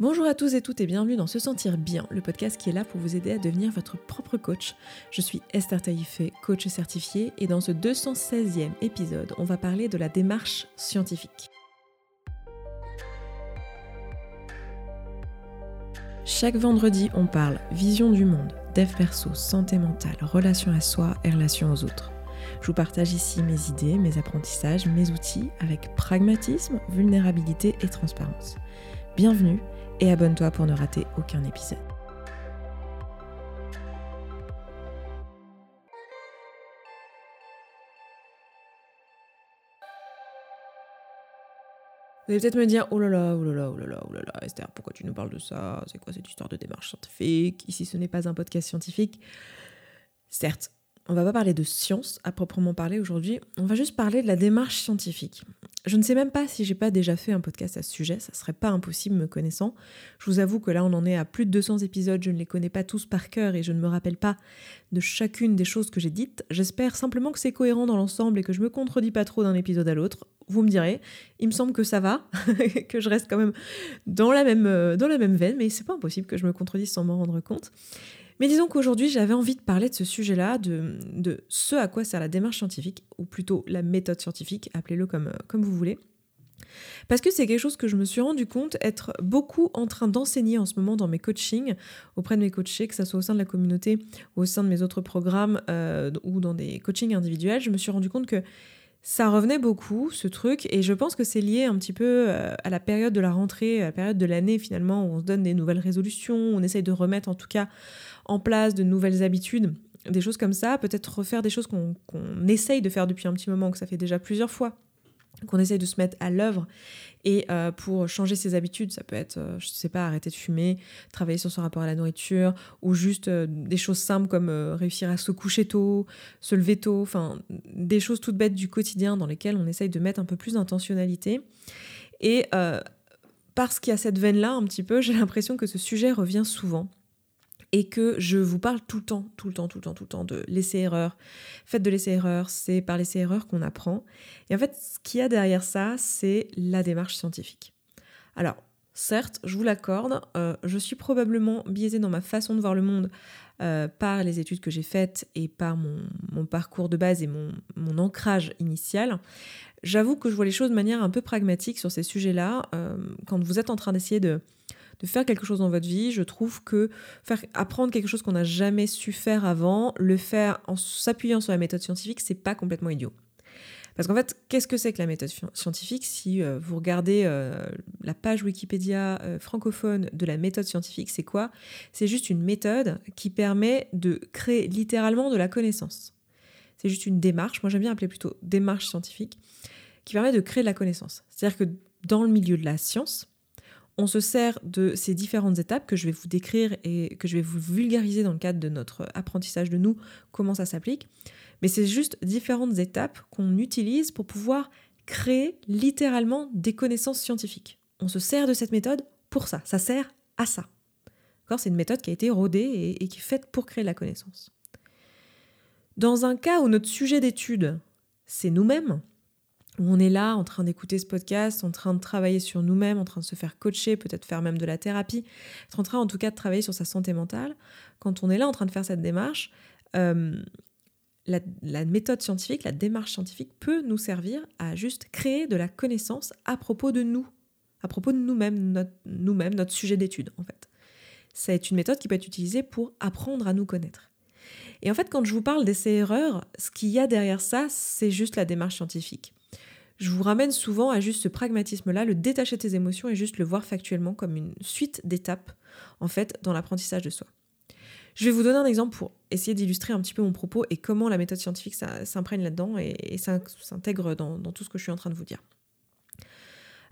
Bonjour à tous et toutes et bienvenue dans Se Sentir Bien, le podcast qui est là pour vous aider à devenir votre propre coach. Je suis Esther Taïfé, coach certifiée, et dans ce 216e épisode, on va parler de la démarche scientifique. Chaque vendredi, on parle vision du monde, dev perso, santé mentale, relation à soi et relation aux autres. Je vous partage ici mes idées, mes apprentissages, mes outils avec pragmatisme, vulnérabilité et transparence. Bienvenue et abonne-toi pour ne rater aucun épisode. Vous allez peut-être me dire, oh là là, oh là là, oh là là, oh là là, Esther, pourquoi tu nous parles de ça? C'est quoi cette histoire de démarche scientifique? Ici, ce n'est pas un podcast scientifique. Certes, on va pas parler de science à proprement parler aujourd'hui, on va juste parler de la démarche scientifique. Je ne sais même pas si j'ai pas déjà fait un podcast à ce sujet, ça serait pas impossible me connaissant. Je vous avoue que là on en est à plus de 200 épisodes, je ne les connais pas tous par cœur et je ne me rappelle pas de chacune des choses que j'ai dites. J'espère simplement que c'est cohérent dans l'ensemble et que je me contredis pas trop d'un épisode à l'autre. Vous me direz, il me semble que ça va, que je reste quand même dans la même, euh, dans la même veine, mais c'est pas impossible que je me contredise sans m'en rendre compte. Mais disons qu'aujourd'hui, j'avais envie de parler de ce sujet-là, de, ce à quoi sert la démarche scientifique, ou plutôt la méthode scientifique, appelez-le comme, euh, comme vous voulez. Parce que c'est quelque chose que je me suis rendu compte être beaucoup en train d'enseigner en ce moment dans mes coachings, auprès de mes coachés, que ce soit au sein de la communauté ou au sein de mes autres programmes euh, ou dans des coachings individuels. Je me suis rendu compte que ça revenait beaucoup, ce truc, et je pense que c'est lié un petit peu euh, à la période de la rentrée, à la période de l'année finalement, où on se donne des nouvelles résolutions, on essaye de remettre en tout cas en place de nouvelles habitudes, des choses comme ça, peut-être refaire des choses qu'on essaye de faire depuis un petit moment, que ça fait déjà plusieurs fois, qu'on essaye de se mettre à l'œuvre. Et euh, pour changer ses habitudes, ça peut être, euh, je sais pas, arrêter de fumer, travailler sur son rapport à la nourriture, ou juste euh, des choses simples comme réussir à se coucher tôt, se lever tôt, enfin des choses toutes bêtes du quotidien dans lesquelles on essaye de mettre un peu plus d'intentionnalité. Et parce qu'il y a cette veine-là un petit peu, j'ai l'impression que ce sujet revient souvent et que je vous parle tout le temps, tout le temps, tout le temps, tout le temps de l'essai-erreur. Faites de l'essai-erreur, c'est par l'essai-erreur qu'on apprend. Et en fait, ce qu'il y a derrière ça, c'est la démarche scientifique. Alors, certes, je vous l'accorde, euh, je suis probablement biaisée dans ma façon de voir le monde euh, par les études que j'ai faites et par mon, parcours de base et mon, mon ancrage initial. J'avoue que je vois les choses de manière un peu pragmatique sur ces sujets-là. Euh, quand vous êtes en train d'essayer de de faire quelque chose dans votre vie, je trouve que faire apprendre quelque chose qu'on n'a jamais su faire avant, le faire en s'appuyant sur la méthode scientifique, c'est pas complètement idiot. Parce qu'en fait, qu'est-ce que c'est que la méthode scientifique Si euh, vous regardez euh, la page Wikipédia euh, francophone de la méthode scientifique, c'est quoi? C'est juste une méthode qui permet de créer littéralement de la connaissance. C'est juste une démarche, moi j'aime bien appeler plutôt démarche scientifique, qui permet de créer de la connaissance. C'est-à-dire que dans le milieu de la science, on se sert de ces différentes étapes que je vais vous décrire et que je vais vous vulgariser dans le cadre de notre apprentissage de nous, comment ça s'applique. Mais c'est juste différentes étapes qu'on utilise pour pouvoir créer littéralement des connaissances scientifiques. On se sert de cette méthode pour ça, ça sert à ça. C'est une méthode qui a été rodée et, qui est faite pour créer la connaissance. Dans un cas où notre sujet d'étude, c'est nous-mêmes, où on est là en train d'écouter ce podcast, en train de travailler sur nous-mêmes, en train de se faire coacher, peut-être faire même de la thérapie, être en train en tout cas de travailler sur sa santé mentale, quand on est là en train de faire cette démarche, euh, la, méthode scientifique, la démarche scientifique peut nous servir à juste créer de la connaissance à propos de nous, à propos de nous-mêmes, notre, sujet d'étude en fait. C'est une méthode qui peut être utilisée pour apprendre à nous connaître. Et en fait, quand je vous parle d'essais-erreurs, ce qu'il y a derrière ça, c'est juste la démarche scientifique je vous ramène souvent à juste ce pragmatisme-là, le détacher de tes émotions et juste le voir factuellement comme une suite d'étapes, en fait, dans l'apprentissage de soi. Je vais vous donner un exemple pour essayer d'illustrer un petit peu mon propos et comment la méthode scientifique s'imprègne là-dedans et, s'intègre dans, dans tout ce que je suis en train de vous dire.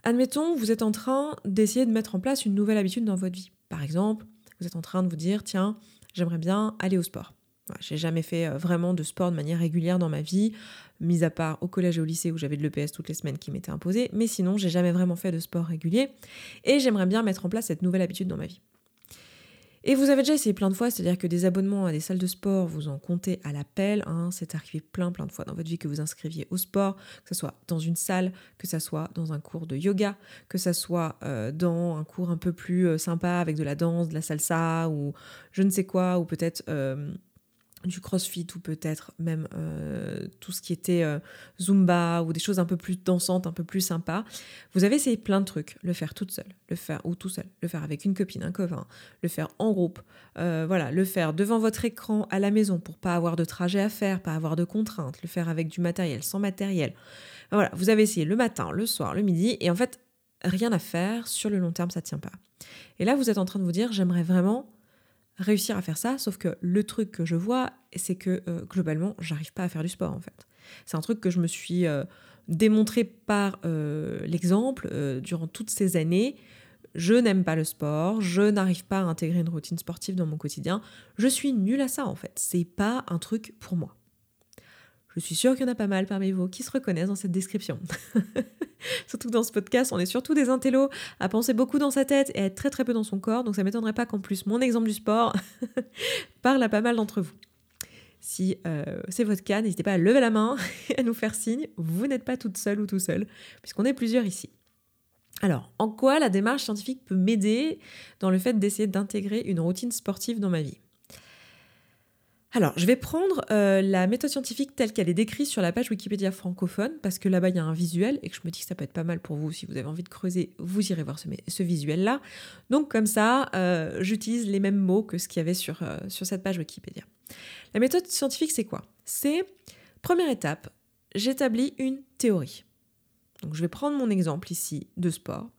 Admettons, vous êtes en train d'essayer de mettre en place une nouvelle habitude dans votre vie. Par exemple, vous êtes en train de vous dire, tiens, j'aimerais bien aller au sport. J'ai jamais fait euh, vraiment de sport de manière régulière dans ma vie, mis à part au collège et au lycée où j'avais de l'EPS toutes les semaines qui m'étaient imposées, mais sinon j'ai jamais vraiment fait de sport régulier et j'aimerais bien mettre en place cette nouvelle habitude dans ma vie. Et vous avez déjà essayé plein de fois, c'est-à-dire que des abonnements à des salles de sport, vous en comptez à l'appel. Hein, c'est arrivé plein plein de fois dans votre vie que vous inscriviez au sport, que ce soit dans une salle, que ce soit dans un cours de yoga, que ce soit euh, dans un cours un peu plus euh, sympa avec de la danse, de la salsa ou je ne sais quoi, ou peut-être du crossfit ou peut-être même euh, tout ce qui était euh, zumba ou des choses un peu plus dansantes, un peu plus sympas. Vous avez essayé plein de trucs, le faire toute seule, le faire ou tout seul, le faire avec une copine, un copain, le faire en groupe, euh, voilà, le faire devant votre écran à la maison pour pas avoir de trajet à faire, pas avoir de contraintes, le faire avec du matériel, sans matériel. Voilà, vous avez essayé le matin, le soir, le midi et en fait rien à faire sur le long terme, ça tient pas. Et là vous êtes en train de vous dire j'aimerais vraiment réussir à faire ça, sauf que le truc que je vois, c'est que euh, globalement, j'arrive pas à faire du sport en fait. C'est un truc que je me suis euh, démontré par euh, l'exemple durant toutes ces années. Je n'aime pas le sport, je n'arrive pas à intégrer une routine sportive dans mon quotidien. Je suis nulle à ça en fait. C'est pas un truc pour moi. Je suis sûre qu'il y en a pas mal parmi vous qui se reconnaissent dans cette description. surtout dans ce podcast, on est surtout des intellos à penser beaucoup dans sa tête et à être très très peu dans son corps. Donc ça m'étonnerait pas qu'en plus mon exemple du sport parle à pas mal d'entre vous. Si euh, c'est votre cas, n'hésitez pas à lever la main et à nous faire signe. Vous n'êtes pas toute seule ou tout seul, puisqu'on est plusieurs ici. Alors, en quoi la démarche scientifique peut m'aider dans le fait d'essayer d'intégrer une routine sportive dans ma vie? Alors, je vais prendre euh, la méthode scientifique telle qu'elle est décrite sur la page Wikipédia francophone, parce que là-bas, il y a un visuel, et que je me dis que ça peut être pas mal pour vous. Si vous avez envie de creuser, vous irez voir ce, visuel-là. Donc, comme ça, euh, j'utilise les mêmes mots que ce qu'il y avait sur, euh, sur cette page Wikipédia. La méthode scientifique, c'est quoi? C'est, première étape, j'établis une théorie. Donc, je vais prendre mon exemple ici de sport.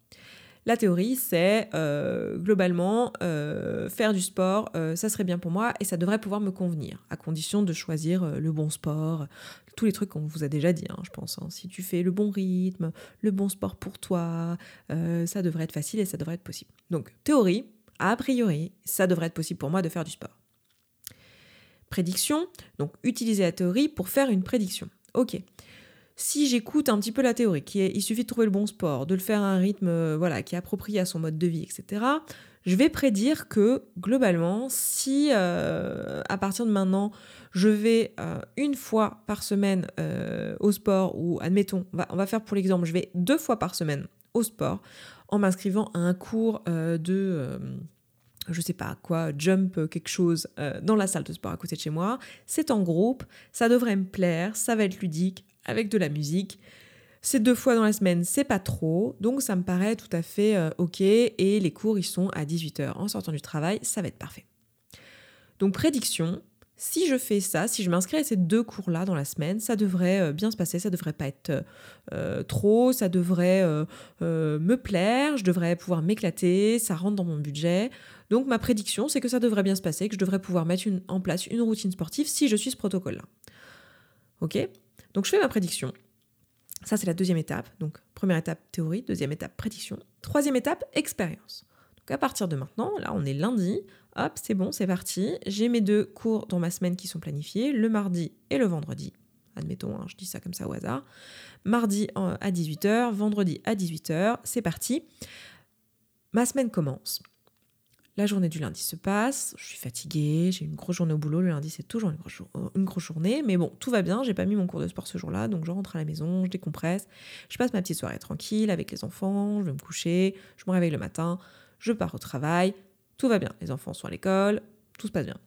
La théorie, c'est euh, globalement euh, faire du sport, euh, ça serait bien pour moi et ça devrait pouvoir me convenir, à condition de choisir le bon sport, tous les trucs qu'on vous a déjà dit, hein, je pense. Hein. Si tu fais le bon rythme, le bon sport pour toi, ça devrait être facile et ça devrait être possible. Donc, théorie, a priori, ça devrait être possible pour moi de faire du sport. Prédiction, donc utiliser la théorie pour faire une prédiction. Ok si j'écoute un petit peu la théorie, qui est il suffit de trouver le bon sport, de le faire à un rythme euh, voilà, qui est approprié à son mode de vie, etc., je vais prédire que globalement, si euh, à partir de maintenant, je vais euh, une fois par semaine au sport, ou admettons, on va, faire pour l'exemple, je vais deux fois par semaine au sport en m'inscrivant à un cours de je sais pas quoi, jump quelque chose dans la salle de sport à côté de chez moi. C'est en groupe, ça devrait me plaire, ça va être ludique, avec de la musique. C'est deux fois dans la semaine, c'est pas trop, donc ça me paraît tout à fait euh, ok. Et les cours, ils sont à 18h en sortant du travail, ça va être parfait. Donc prédiction, si je fais ça, si je m'inscris à ces deux cours-là dans la semaine, ça devrait euh, bien se passer, ça devrait pas être euh, trop, ça devrait me plaire, je devrais pouvoir m'éclater, ça rentre dans mon budget. Donc ma prédiction, c'est que ça devrait bien se passer, que je devrais pouvoir mettre en place une routine sportive si je suis ce protocole-là. Ok? Donc je fais ma prédiction. Ça, c'est la deuxième étape. Donc première étape, théorie. Deuxième étape, prédiction. Troisième étape, expérience. Donc à partir de maintenant, là, on est lundi. Hop, c'est bon, c'est parti. J'ai mes deux cours dans ma semaine qui sont planifiés, le mardi et le vendredi. Admettons, hein, je dis ça comme ça au hasard. Mardi à 18h, vendredi à 18h, c'est parti. Ma semaine commence. La journée du lundi se passe, je suis fatiguée, j'ai une grosse journée au boulot. Le lundi, c'est toujours une grosse, journée, mais bon, tout va bien. J'ai pas mis mon cours de sport ce jour-là, donc je rentre à la maison, je décompresse, je passe ma petite soirée tranquille avec les enfants, je vais me coucher, je me réveille le matin, je pars au travail, tout va bien. Les enfants sont à l'école, tout se passe bien.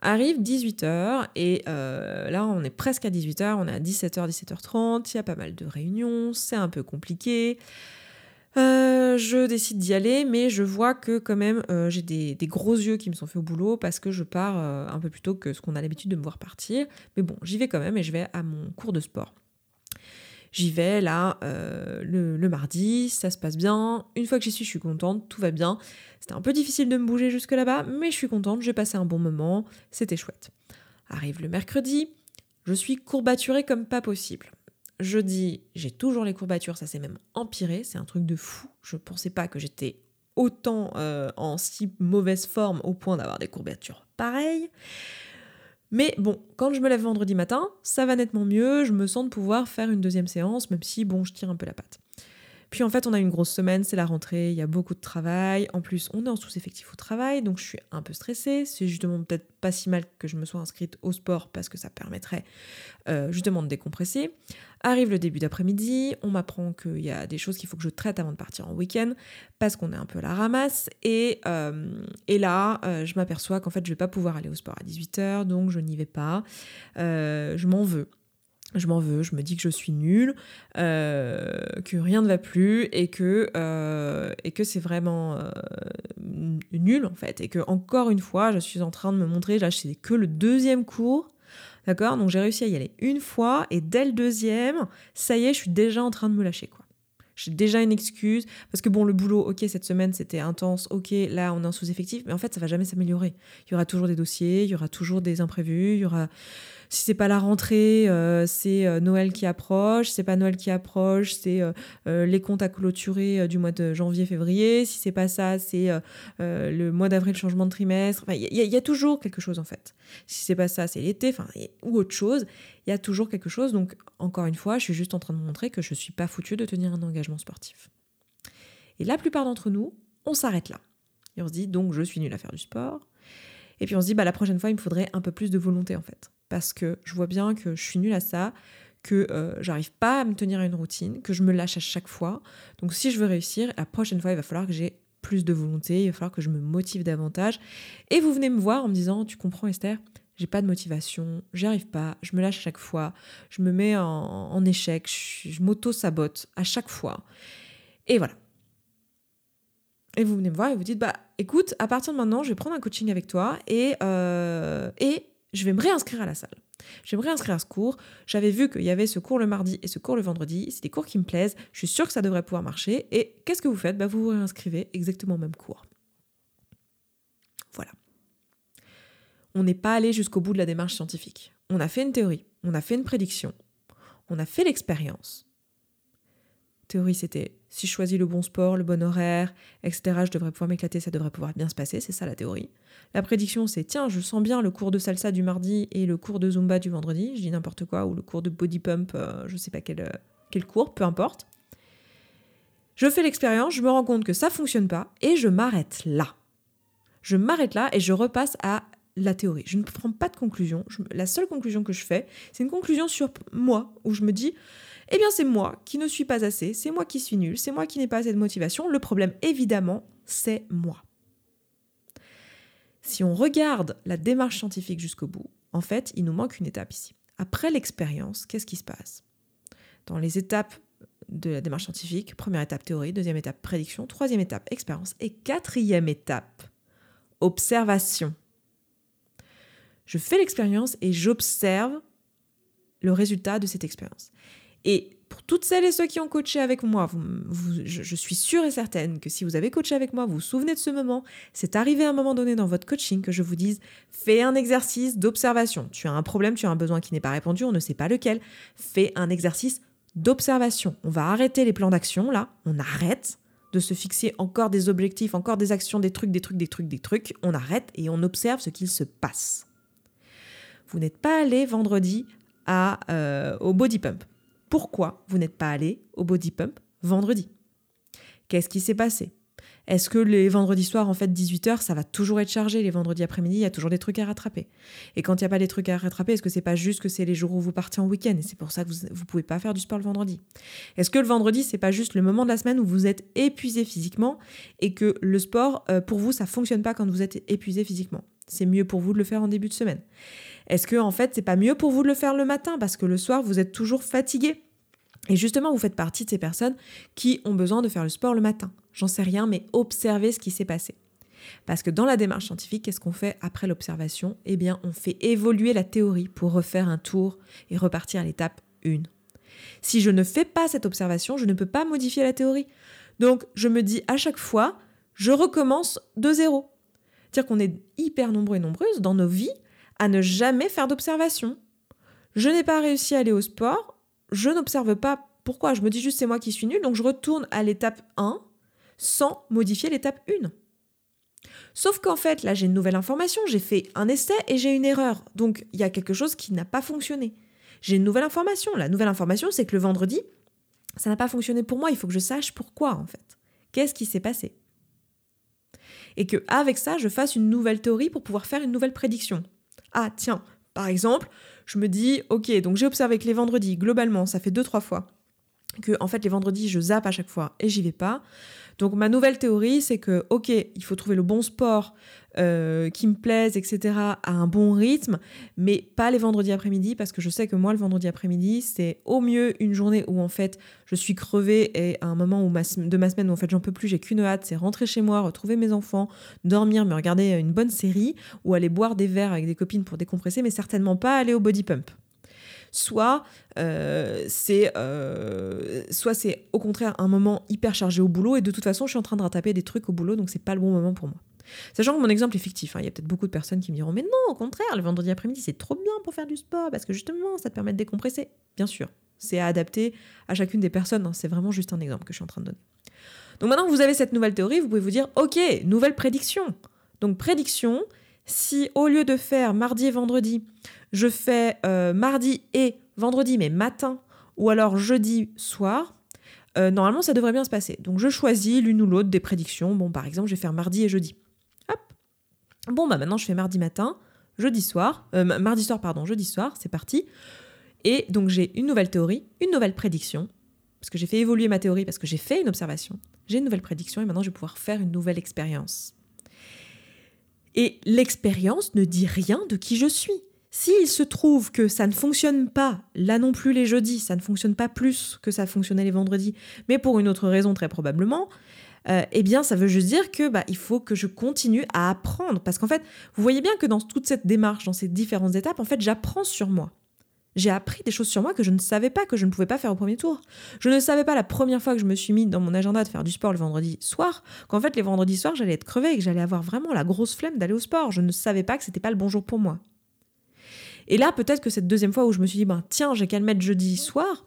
Arrive 18h et euh, là on est presque à 18h, on est à 17h, 17h30, il y a pas mal de réunions, c'est un peu compliqué. Euh, je décide d'y aller, mais je vois que quand même euh, j'ai des, gros yeux qui me sont faits au boulot parce que je pars euh, un peu plus tôt que ce qu'on a l'habitude de me voir partir. Mais bon, j'y vais quand même et je vais à mon cours de sport. J'y vais là le, le, mardi, ça se passe bien. Une fois que j'y suis, je suis contente, tout va bien. C'était un peu difficile de me bouger jusque là-bas, mais je suis contente, j'ai passé un bon moment, c'était chouette. Arrive le mercredi, je suis courbaturée comme pas possible. Jeudi, j'ai toujours les courbatures, ça s'est même empiré, c'est un truc de fou. Je ne pensais pas que j'étais autant euh, en si mauvaise forme au point d'avoir des courbatures pareilles. Mais bon, quand je me lève vendredi matin, ça va nettement mieux, je me sens de pouvoir faire une deuxième séance, même si bon, je tire un peu la patte. Puis en fait, on a une grosse semaine, c'est la rentrée, il y a beaucoup de travail. En plus, on est en sous-effectif au travail, donc je suis un peu stressée. C'est justement peut-être pas si mal que je me sois inscrite au sport parce que ça permettrait euh, justement de décompresser. Arrive le début d'après-midi, on m'apprend qu'il y a des choses qu'il faut que je traite avant de partir en week-end parce qu'on est un peu à la ramasse. Et, euh, là, euh, je m'aperçois qu'en fait, je vais pas pouvoir aller au sport à 18h, donc je n'y vais pas. je m'en veux je m'en veux, je me dis que je suis nulle, euh, que rien ne va plus et que, euh, et que c'est vraiment euh, nul en fait. Et que encore une fois, je suis en train de me montrer, là c'est que le deuxième cours, d'accord? Donc j'ai réussi à y aller une fois et dès le deuxième, ça y est, je suis déjà en train de me lâcher quoi. J'ai déjà une excuse parce que bon, le boulot, ok, cette semaine c'était intense, ok, là on est en sous-effectif, mais en fait ça va jamais s'améliorer. Il y aura toujours des dossiers, il y aura toujours des imprévus, il y aura si c'est pas la rentrée, euh, c'est euh, Noël qui approche. Si c'est pas Noël qui approche, c'est euh, les comptes à clôturer du mois de janvier-février. Si c'est pas ça, c'est le mois d'avril, changement de trimestre. Il y, a toujours quelque chose en fait. Si c'est pas ça, c'est l'été, enfin ou autre chose. Il y a toujours quelque chose. Donc encore une fois, je suis juste en train de montrer que je suis pas foutu de tenir un engagement sportif. Et la plupart d'entre nous, on s'arrête là. Et on se dit donc je suis nul à faire du sport. Et puis on se dit bah la prochaine fois il me faudrait un peu plus de volonté en fait parce que je vois bien que je suis nulle à ça, que euh, j'arrive pas à me tenir à une routine, que je me lâche à chaque fois. Donc si je veux réussir, la prochaine fois, il va falloir que j'ai plus de volonté, il va falloir que je me motive davantage. Et vous venez me voir en me disant, tu comprends Esther, j'ai pas de motivation, j'y arrive pas, je me lâche à chaque fois, je me mets en, échec, je, m'auto-sabote à chaque fois. Et voilà. Et vous venez me voir et vous dites, bah écoute, à partir de maintenant, je vais prendre un coaching avec toi et, euh, et je vais me réinscrire à la salle. Je vais me réinscrire à ce cours. J'avais vu qu'il y avait ce cours le mardi et ce cours le vendredi. C'est des cours qui me plaisent. Je suis sûre que ça devrait pouvoir marcher. Et qu'est-ce que vous faites? Bah, Vous vous réinscrivez exactement au même cours. Voilà. On n'est pas allé jusqu'au bout de la démarche scientifique. On a fait une théorie, on a fait une prédiction, on a fait l'expérience. Théorie, c'était si je choisis le bon sport, le bon horaire, etc., je devrais pouvoir m'éclater, ça devrait pouvoir bien se passer, c'est ça la théorie. La prédiction, c'est tiens, je sens bien le cours de salsa du mardi et le cours de zumba du vendredi, je dis n'importe quoi, ou le cours de body pump, euh, je sais pas quel, euh, cours, peu importe. Je fais l'expérience, je me rends compte que ça fonctionne pas et je m'arrête là. Je m'arrête là et je repasse à la théorie. Je ne prends pas de conclusion. la seule conclusion que je fais, c'est une conclusion sur moi, où je me dis, eh bien c'est moi qui ne suis pas assez, c'est moi qui suis nul, c'est moi qui n'ai pas assez de motivation. Le problème, évidemment, c'est moi. Si on regarde la démarche scientifique jusqu'au bout, en fait, il nous manque une étape ici. Après l'expérience, qu'est-ce qui se passe? Dans les étapes de la démarche scientifique, première étape théorie, deuxième étape prédiction, troisième étape expérience et quatrième étape observation. Je fais l'expérience et j'observe le résultat de cette expérience. Et pour toutes celles et ceux qui ont coaché avec moi, je, suis sûre et certaine que si vous avez coaché avec moi, vous vous souvenez de ce moment, c'est arrivé à un moment donné dans votre coaching que je vous dise, fais un exercice d'observation. Tu as un problème, tu as un besoin qui n'est pas répondu, on ne sait pas lequel. Fais un exercice d'observation. On va arrêter les plans d'action, là, on arrête de se fixer encore des objectifs, encore des actions, des trucs, des trucs, des trucs, des trucs. On arrête et on observe ce qu'il se passe. Vous n'êtes pas allé vendredi euh, au body pump pourquoi vous n'êtes pas allé au body pump vendredi. Qu'est-ce qui s'est passé? Est-ce que les vendredis soirs, en fait, 18h, ça va toujours être chargé? Les vendredis après-midi, il y a toujours des trucs à rattraper. Et quand il n'y a pas des trucs à rattraper, est-ce que c'est pas juste que c'est les jours où vous partez en week-end? Et c'est pour ça que vous ne pouvez pas faire du sport le vendredi. Est-ce que le vendredi, c'est pas juste le moment de la semaine où vous êtes épuisé physiquement et que le sport, euh, pour vous, ça fonctionne pas quand vous êtes épuisé physiquement? C'est mieux pour vous de le faire en début de semaine. Est-ce que en fait c'est pas mieux pour vous de le faire le matin parce que le soir vous êtes toujours fatigué? Et justement, vous faites partie de ces personnes qui ont besoin de faire le sport le matin. J'en sais rien, mais observez ce qui s'est passé. Parce que dans la démarche scientifique, qu'est-ce qu'on fait après l'observation? Eh bien, on fait évoluer la théorie pour refaire un tour et repartir à l'étape 1. Si je ne fais pas cette observation, je ne peux pas modifier la théorie. Donc, je me dis à chaque fois, je recommence de zéro. C'est-à-dire qu'on est hyper nombreux et nombreuses dans nos vies à ne jamais faire d'observation. Je n'ai pas réussi à aller au sport, je n'observe pas pourquoi, je me dis juste c'est moi qui suis nul, donc je retourne à l'étape 1 sans modifier l'étape 1. Sauf qu'en fait, là j'ai une nouvelle information, j'ai fait un essai et j'ai une erreur. Donc il y a quelque chose qui n'a pas fonctionné. J'ai une nouvelle information. La nouvelle information, c'est que le vendredi, Ça n'a pas fonctionné pour moi, il faut que je sache pourquoi en fait. Qu'est-ce qui s'est passé? Et que avec ça, je fasse une nouvelle théorie pour pouvoir faire une nouvelle prédiction. Ah tiens, par exemple, je me dis, ok, donc j'ai observé que les vendredis, globalement, ça fait deux, trois fois, que en fait les vendredis, je zappe à chaque fois et j'y vais pas. Donc ma nouvelle théorie, c'est que, ok, il faut trouver le bon sport euh, qui me plaise, etc., à un bon rythme, mais pas les vendredis après-midi, parce que je sais que moi, le vendredi après-midi, c'est au mieux une journée où en fait je suis crevée et à un moment où de ma semaine où en fait j'en peux plus, j'ai qu'une hâte, c'est rentrer chez moi, retrouver mes enfants, dormir, me regarder une bonne série ou aller boire des verres avec des copines pour décompresser, mais certainement pas aller au body pump soit euh, c'est euh, soit c'est au contraire un moment hyper chargé au boulot et de toute façon je suis en train de rattraper des trucs au boulot donc c'est pas le bon moment pour moi. Sachant que mon exemple est fictif, hein. il y a peut-être beaucoup de personnes qui me diront mais non au contraire le vendredi après-midi c'est trop bien pour faire du sport parce que justement ça te permet de décompresser. Bien sûr, c'est à adapter à chacune des personnes, hein. c'est vraiment juste un exemple que je suis en train de donner. Donc maintenant que vous avez cette nouvelle théorie, vous pouvez vous dire ok nouvelle prédiction. Donc prédiction, si au lieu de faire mardi et vendredi, je fais euh, mardi et vendredi, mais matin, ou alors jeudi soir, euh, normalement ça devrait bien se passer. Donc je choisis l'une ou l'autre des prédictions. Bon, par exemple, je vais faire mardi et jeudi. Bon, bah maintenant je fais mardi matin, jeudi soir, euh, mardi soir, pardon, jeudi soir, c'est parti. Et donc j'ai une nouvelle théorie, une nouvelle prédiction, parce que j'ai fait évoluer ma théorie, parce que j'ai fait une observation. J'ai une nouvelle prédiction et maintenant je vais pouvoir faire une nouvelle expérience. Et l'expérience ne dit rien de qui je suis. S'il se trouve que ça ne fonctionne pas, là non plus les jeudis, ça ne fonctionne pas plus que ça fonctionnait les vendredis, mais pour une autre raison très probablement, euh, eh bien ça veut juste dire que bah, il faut que je continue à apprendre. Parce qu'en fait, vous voyez bien que dans toute cette démarche, dans ces différentes étapes, en fait, j'apprends sur moi. J'ai appris des choses sur moi que je ne savais pas, que je ne pouvais pas faire au premier tour. Je ne savais pas la première fois que je me suis mis dans mon agenda de faire du sport le vendredi soir, qu'en fait les vendredis soirs j'allais être crevée et que j'allais avoir vraiment la grosse flemme d'aller au sport. Je ne savais pas que c'était pas le bon jour pour moi. Et là, peut-être que cette deuxième fois où je me suis dit, ben, tiens, j'ai qu'à le mettre jeudi soir,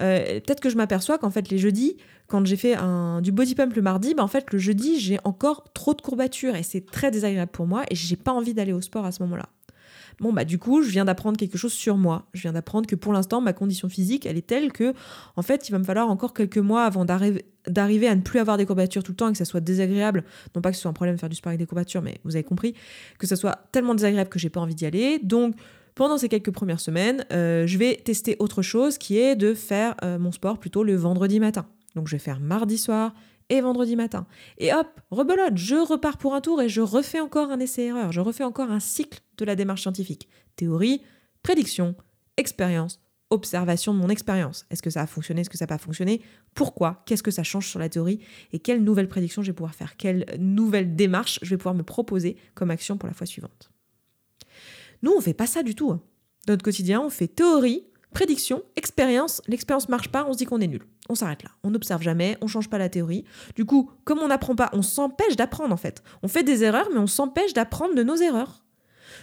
euh, peut-être que je m'aperçois qu'en fait, les jeudis, quand j'ai fait du body pump le mardi, ben, en fait, le jeudi, j'ai encore trop de courbatures et c'est très désagréable pour moi et j'ai pas envie d'aller au sport à ce moment-là. Bon, bah, du coup, je viens d'apprendre quelque chose sur moi. Je viens d'apprendre que pour l'instant, ma condition physique, elle est telle que, en fait, il va me falloir encore quelques mois avant d'arriver à ne plus avoir des courbatures tout le temps et que ça soit désagréable. Non pas que ce soit un problème de faire du sport avec des courbatures, mais vous avez compris, que ça soit tellement désagréable que j'ai pas envie d'y aller. Donc, pendant ces quelques premières semaines, euh, je vais tester autre chose qui est de faire euh, mon sport plutôt le vendredi matin. Donc je vais faire mardi soir et vendredi matin. Et hop, rebelote, je repars pour un tour et je refais encore un essai-erreur, je refais encore un cycle de la démarche scientifique. Théorie, prédiction, expérience, observation de mon expérience. Est-ce que ça a fonctionné, est-ce que ça n'a pas fonctionné? Pourquoi? Qu'est-ce que ça change sur la théorie? Et quelle nouvelle prédiction je vais pouvoir faire? Quelle nouvelle démarche je vais pouvoir me proposer comme action pour la fois suivante? Nous, on fait pas ça du tout. Hein. Dans notre quotidien, on fait théorie, prédiction, expérience. L'expérience marche pas, on se dit qu'on est nul. On s'arrête là. On n'observe jamais, on change pas la théorie. Du coup, comme on n'apprend pas, on s'empêche d'apprendre en fait. On fait des erreurs, mais on s'empêche d'apprendre de nos erreurs.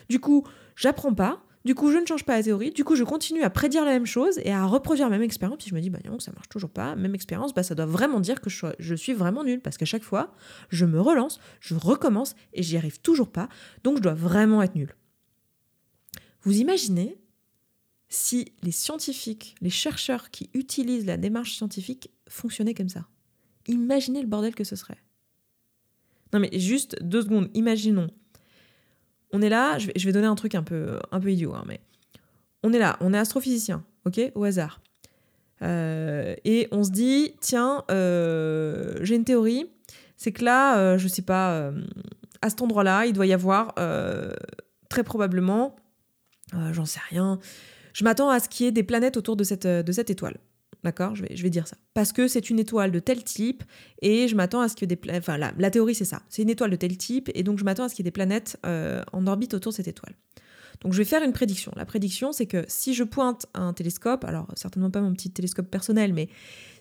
Du coup, j'apprends pas. Du coup, je ne change pas la théorie. Du coup, je continue à prédire la même chose et à reproduire la même expérience. Puis je me dis, bah non, ça marche toujours pas. Même expérience, bah ça doit vraiment dire que je, suis vraiment nul parce qu'à chaque fois, je me relance, je recommence et j'y arrive toujours pas. Donc, je dois vraiment être nul. Vous imaginez si les scientifiques, les chercheurs qui utilisent la démarche scientifique fonctionnaient comme ça Imaginez le bordel que ce serait. Non mais juste deux secondes, imaginons. On est là, je vais, donner un truc un peu, un peu idiot, hein, mais on est là, on est astrophysicien, ok, au hasard. Euh, et on se dit, tiens, euh, j'ai une théorie, c'est que là, euh, je sais pas, à cet endroit-là, il doit y avoir très probablement euh, j'en sais rien. Je m'attends à ce qu'il y ait des planètes autour de cette, étoile. D'accord? Je vais, dire ça. Parce que c'est une étoile de tel type et je m'attends à ce ait des planètes. Enfin, la, théorie, c'est ça. C'est une étoile de tel type et donc je m'attends à ce qu'il y ait des planètes euh, en orbite autour de cette étoile. Donc je vais faire une prédiction. La prédiction, c'est que si je pointe un télescope, alors certainement pas mon petit télescope personnel, mais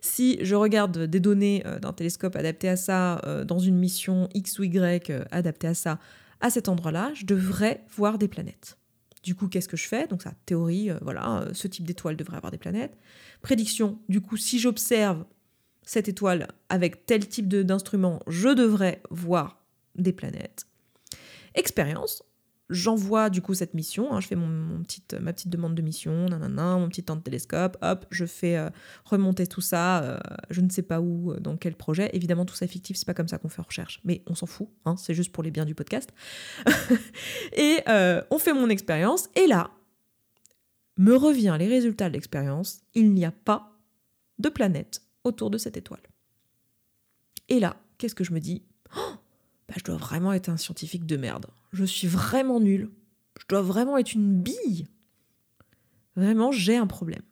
si je regarde des données euh, d'un télescope adapté à ça, dans une mission X ou Y adaptée à ça, à cet endroit-là, je devrais voir des planètes. Du coup, qu'est-ce que je fais? Donc, ça, théorie, euh, voilà, euh, ce type d'étoile devrait avoir des planètes. Prédiction, du coup, si j'observe cette étoile avec tel type d'instrument, je devrais voir des planètes. Expérience, j'envoie du coup cette mission, hein, je fais ma petite demande de mission, nanana, mon petit temps de télescope, hop, je fais euh, remonter tout ça, euh, je ne sais pas où, euh, dans quel projet. Évidemment, tout ça est fictif, c'est pas comme ça qu'on fait recherche, mais on s'en fout, hein, c'est juste pour les biens du podcast. et on fait mon expérience, et là, me revient les résultats de l'expérience, il n'y a pas de planète autour de cette étoile. Et là, qu'est-ce que je me dis? Oh, bah, Je dois vraiment être un scientifique de merde je suis vraiment nulle. Je dois vraiment être une bille. Vraiment, j'ai un problème.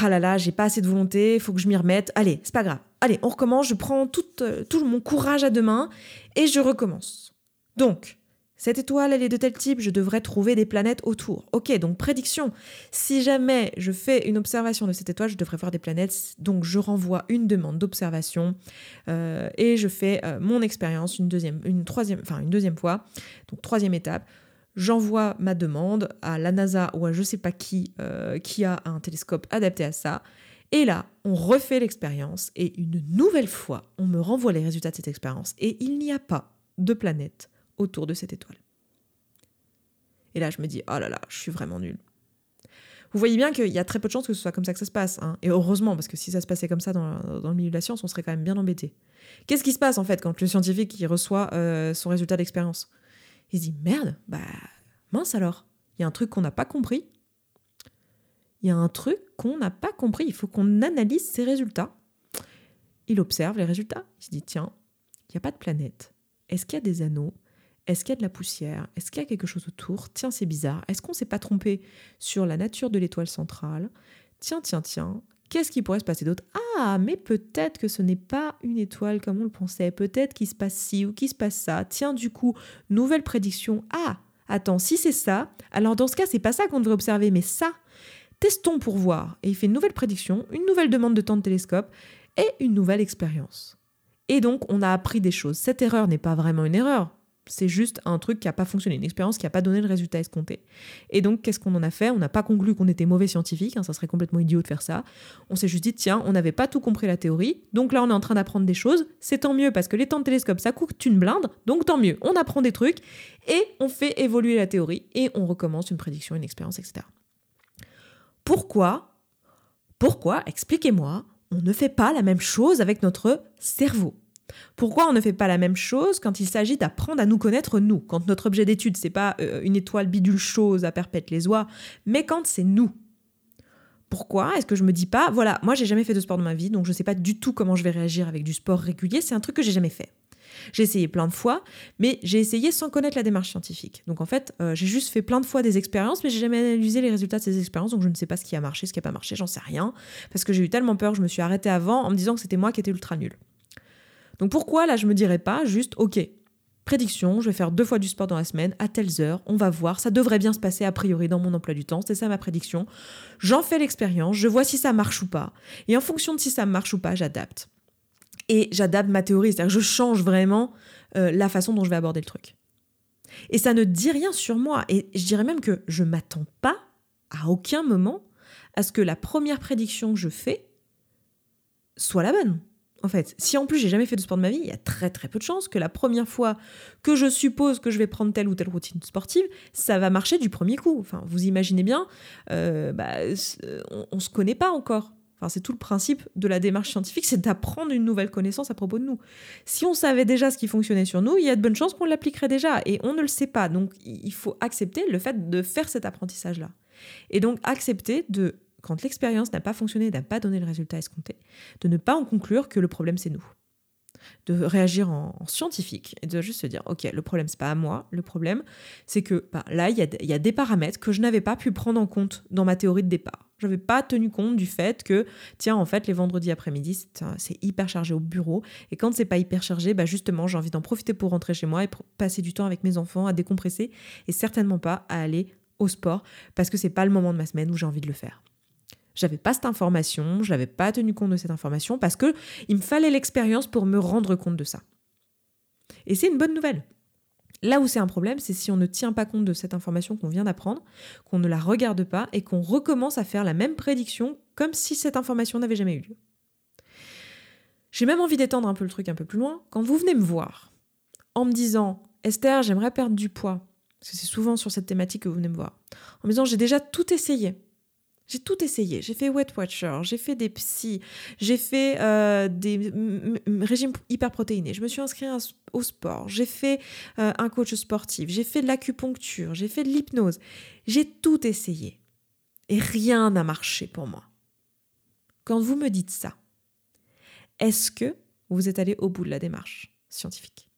Ah là là, j'ai pas assez de volonté, il faut que je m'y remette. Allez, c'est pas grave. Allez, on recommence, je prends tout, euh, tout mon courage à deux mains et je recommence. Donc, cette étoile, elle est de tel type, je devrais trouver des planètes autour. Ok, donc prédiction. Si jamais je fais une observation de cette étoile, je devrais voir des planètes. Donc je renvoie une demande d'observation euh, et je fais euh, mon expérience une deuxième, une troisième, enfin une deuxième fois. Donc troisième étape. J'envoie ma demande à la NASA ou à je sais pas qui euh, qui a un télescope adapté à ça. Et là, on refait l'expérience et une nouvelle fois, on me renvoie les résultats de cette expérience et il n'y a pas de planète autour de cette étoile. Et là, je me dis, oh là là, je suis vraiment nulle. Vous voyez bien qu'il y a très peu de chances que ce soit comme ça que ça se passe. Hein. Et heureusement, parce que si ça se passait comme ça dans, le milieu de la science, on serait quand même bien embêté. Qu'est-ce qui se passe en fait quand le scientifique il reçoit euh, son résultat d'expérience? Il se dit, merde, bah mince alors, il y a un truc qu'on n'a pas compris. Il y a un truc qu'on n'a pas compris. Il faut qu'on analyse ces résultats. Il observe les résultats. Il se dit, tiens, il n'y a pas de planète. Est-ce qu'il y a des anneaux? Est-ce qu'il y a de la poussière? Est-ce qu'il y a quelque chose autour? Tiens, c'est bizarre. Est-ce qu'on s'est pas trompé sur la nature de l'étoile centrale? Tiens, tiens, tiens. Qu'est-ce qui pourrait se passer d'autre? Ah, mais peut-être que ce n'est pas une étoile comme on le pensait. Peut-être qu'il se passe ci ou qu'il se passe ça. Tiens, du coup, nouvelle prédiction. Ah, attends, si c'est ça, alors dans ce cas, c'est pas ça qu'on devrait observer, mais ça. Testons pour voir. Et il fait une nouvelle prédiction, une nouvelle demande de temps de télescope et une nouvelle expérience. Et donc, on a appris des choses. Cette erreur n'est pas vraiment une erreur. C'est juste un truc qui n'a pas fonctionné, une expérience qui n'a pas donné le résultat escompté. Et donc, qu'est-ce qu'on en a fait? On n'a pas conclu qu'on était mauvais scientifique, hein, ça serait complètement idiot de faire ça. On s'est juste dit, tiens, on n'avait pas tout compris la théorie, donc là on est en train d'apprendre des choses, c'est tant mieux parce que les temps de télescope ça coûte une blinde, donc tant mieux, on apprend des trucs et on fait évoluer la théorie et on recommence une prédiction, une expérience, etc. Pourquoi? Pourquoi, expliquez-moi, on ne fait pas la même chose avec notre cerveau pourquoi on ne fait pas la même chose quand il s'agit d'apprendre à nous connaître nous? Quand notre objet d'étude, c'est pas euh, une étoile bidule chose à perpète les oies, mais quand c'est nous. Pourquoi est-ce que je me dis pas, voilà, moi j'ai jamais fait de sport dans ma vie, donc je sais pas du tout comment je vais réagir avec du sport régulier, c'est un truc que j'ai jamais fait. J'ai essayé plein de fois, mais j'ai essayé sans connaître la démarche scientifique. Donc en fait, euh, j'ai juste fait plein de fois des expériences, mais j'ai jamais analysé les résultats de ces expériences, donc je ne sais pas ce qui a marché, ce qui n'a pas marché, j'en sais rien, parce que j'ai eu tellement peur, je me suis arrêtée avant en me disant que c'était moi qui étais ultra nul. Donc pourquoi là je me dirais pas juste ok, prédiction, je vais faire deux fois du sport dans la semaine à telles heures, on va voir, ça devrait bien se passer a priori dans mon emploi du temps, c'est ça ma prédiction. J'en fais l'expérience, je vois si ça marche ou pas, et en fonction de si ça marche ou pas, j'adapte. Et j'adapte ma théorie, c'est-à-dire que je change vraiment euh, la façon dont je vais aborder le truc. Et ça ne dit rien sur moi, et je dirais même que je m'attends pas à aucun moment à ce que la première prédiction que je fais soit la bonne en fait. Si en plus j'ai jamais fait de sport de ma vie, il y a très très peu de chances que la première fois que je suppose que je vais prendre telle ou telle routine sportive, ça va marcher du premier coup. Enfin, vous imaginez bien, euh, bah, on, ne se connaît pas encore. Enfin, c'est tout le principe de la démarche scientifique, c'est d'apprendre une nouvelle connaissance à propos de nous. Si on savait déjà ce qui fonctionnait sur nous, il y a de bonnes chances qu'on l'appliquerait déjà, et on ne le sait pas. Donc, il faut accepter le fait de faire cet apprentissage-là. Et donc, accepter de quand l'expérience n'a pas fonctionné, n'a pas donné le résultat escompté, de ne pas en conclure que le problème c'est nous. De réagir en, scientifique et de juste se dire ok, le problème c'est pas à moi, le problème c'est que bah, là il y, a, des paramètres que je n'avais pas pu prendre en compte dans ma théorie de départ. Je n'avais pas tenu compte du fait que, tiens, en fait, les vendredis après-midi, c'est hyper chargé au bureau. Et quand c'est pas hyper chargé, bah justement, j'ai envie d'en profiter pour rentrer chez moi et passer du temps avec mes enfants, à décompresser, et certainement pas à aller au sport, parce que c'est pas le moment de ma semaine où j'ai envie de le faire. J'avais pas cette information, je n'avais pas tenu compte de cette information parce que il me fallait l'expérience pour me rendre compte de ça. Et c'est une bonne nouvelle. Là où c'est un problème, c'est si on ne tient pas compte de cette information qu'on vient d'apprendre, qu'on ne la regarde pas et qu'on recommence à faire la même prédiction comme si cette information n'avait jamais eu lieu. J'ai même envie d'étendre un peu le truc un peu plus loin. Quand vous venez me voir en me disant Esther, j'aimerais perdre du poids, parce que c'est souvent sur cette thématique que vous venez me voir, en me disant j'ai déjà tout essayé. J'ai tout essayé. J'ai fait Weight Watcher, j'ai fait des psys, j'ai fait euh, des régimes hyperprotéinés, je me suis inscrit au sport, j'ai fait euh, un coach sportif, j'ai fait de l'acupuncture, j'ai fait de l'hypnose. J'ai tout essayé. Et rien n'a marché pour moi. Quand vous me dites ça, est-ce que vous êtes allé au bout de la démarche scientifique?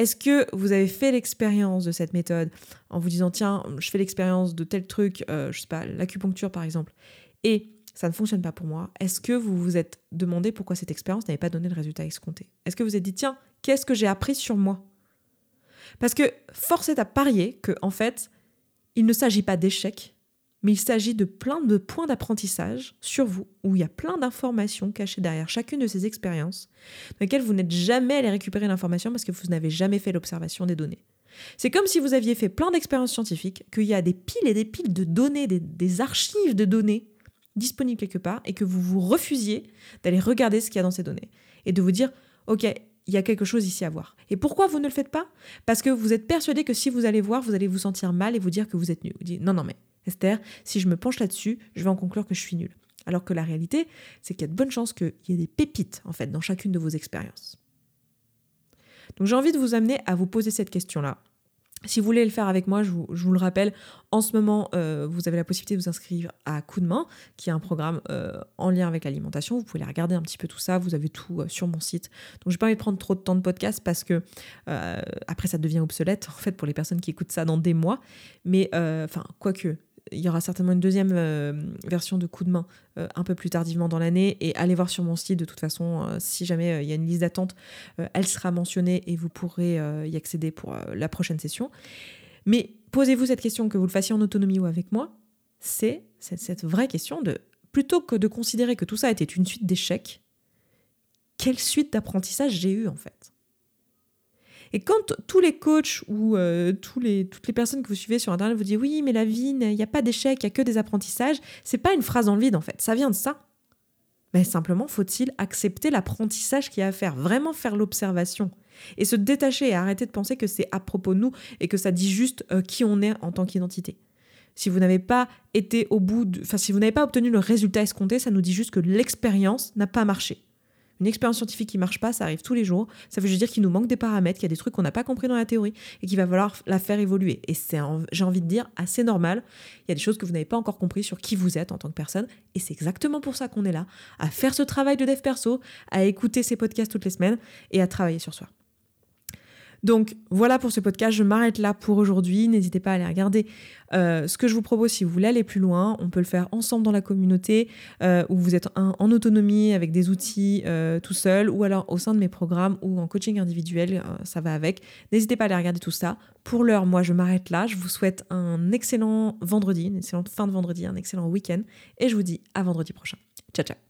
Est-ce que vous avez fait l'expérience de cette méthode en vous disant tiens, je fais l'expérience de tel truc, euh, je sais pas, l'acupuncture par exemple, et ça ne fonctionne pas pour moi Est-ce que vous vous êtes demandé pourquoi cette expérience n'avait pas donné le résultat escompté? Est-ce que vous vous êtes dit tiens, qu'est-ce que j'ai appris sur moi? Parce que force est à parier que en fait, il ne s'agit pas d'échec, mais il s'agit de plein de points d'apprentissage sur vous, où il y a plein d'informations cachées derrière chacune de ces expériences, dans lesquelles vous n'êtes jamais allé récupérer l'information parce que vous n'avez jamais fait l'observation des données. C'est comme si vous aviez fait plein d'expériences scientifiques, qu'il y a des piles et des piles de données, des, archives de données disponibles quelque part, et que vous vous refusiez d'aller regarder ce qu'il y a dans ces données, et de vous dire, OK, il y a quelque chose ici à voir. Et pourquoi vous ne le faites pas? Parce que vous êtes persuadé que si vous allez voir, vous allez vous sentir mal et vous dire que vous êtes nul. Vous dites, non, non, mais Esther, si je me penche là-dessus, je vais en conclure que je suis nulle. Alors que la réalité, c'est qu'il y a de bonnes chances qu'il y ait des pépites, en fait, dans chacune de vos expériences. Donc j'ai envie de vous amener à vous poser cette question-là. Si vous voulez le faire avec moi, je vous, le rappelle, en ce moment, euh, vous avez la possibilité de vous inscrire à Coup de main, qui est un programme euh, en lien avec l'alimentation. Vous pouvez regarder un petit peu tout ça, vous avez tout euh, sur mon site. Donc, je n'ai pas envie de prendre trop de temps de podcast parce que après, ça devient obsolète, en fait, pour les personnes qui écoutent ça dans des mois. Mais, enfin, quoique, il y aura certainement une deuxième euh, version de coup de main euh, un peu plus tardivement dans l'année. Et allez voir sur mon site, de toute façon, euh, si jamais il y a une liste d'attente, elle sera mentionnée et vous pourrez y accéder pour la prochaine session. Mais posez-vous cette question, que vous le fassiez en autonomie ou avec moi, c'est cette vraie question de, plutôt que de considérer que tout ça était une suite d'échecs, quelle suite d'apprentissage j'ai eu en fait? Et quand tous les coachs ou euh, toutes les personnes que vous suivez sur Internet vous disent oui, mais la vie, il n'y a pas d'échec, il n'y a que des apprentissages, c'est pas une phrase dans le vide en fait, ça vient de ça. Mais simplement, faut-il accepter l'apprentissage qu'il y a à faire, vraiment faire l'observation et se détacher et arrêter de penser que c'est à propos de nous et que ça dit juste euh, qui on est en tant qu'identité. Si vous n'avez pas été au bout, enfin si vous n'avez pas obtenu le résultat escompté, ça nous dit juste que l'expérience n'a pas marché. Une expérience scientifique qui marche pas, ça arrive tous les jours. Ça veut juste dire qu'il nous manque des paramètres, qu'il y a des trucs qu'on n'a pas compris dans la théorie et qu'il va falloir la faire évoluer. Et c'est, j'ai envie de dire, assez normal. Il y a des choses que vous n'avez pas encore compris sur qui vous êtes en tant que personne. Et c'est exactement pour ça qu'on est là, à faire ce travail de dev perso, à écouter ces podcasts toutes les semaines et à travailler sur soi. Donc voilà pour ce podcast, je m'arrête là pour aujourd'hui. N'hésitez pas à aller regarder euh, ce que je vous propose si vous voulez aller plus loin. On peut le faire ensemble dans la communauté euh, où vous êtes en autonomie avec des outils euh, tout seul ou alors au sein de mes programmes ou en coaching individuel, ça va avec. N'hésitez pas à aller regarder tout ça. Pour l'heure, moi je m'arrête là. Je vous souhaite un excellent vendredi, une excellente fin de vendredi, un excellent week-end et je vous dis à vendredi prochain. Ciao ciao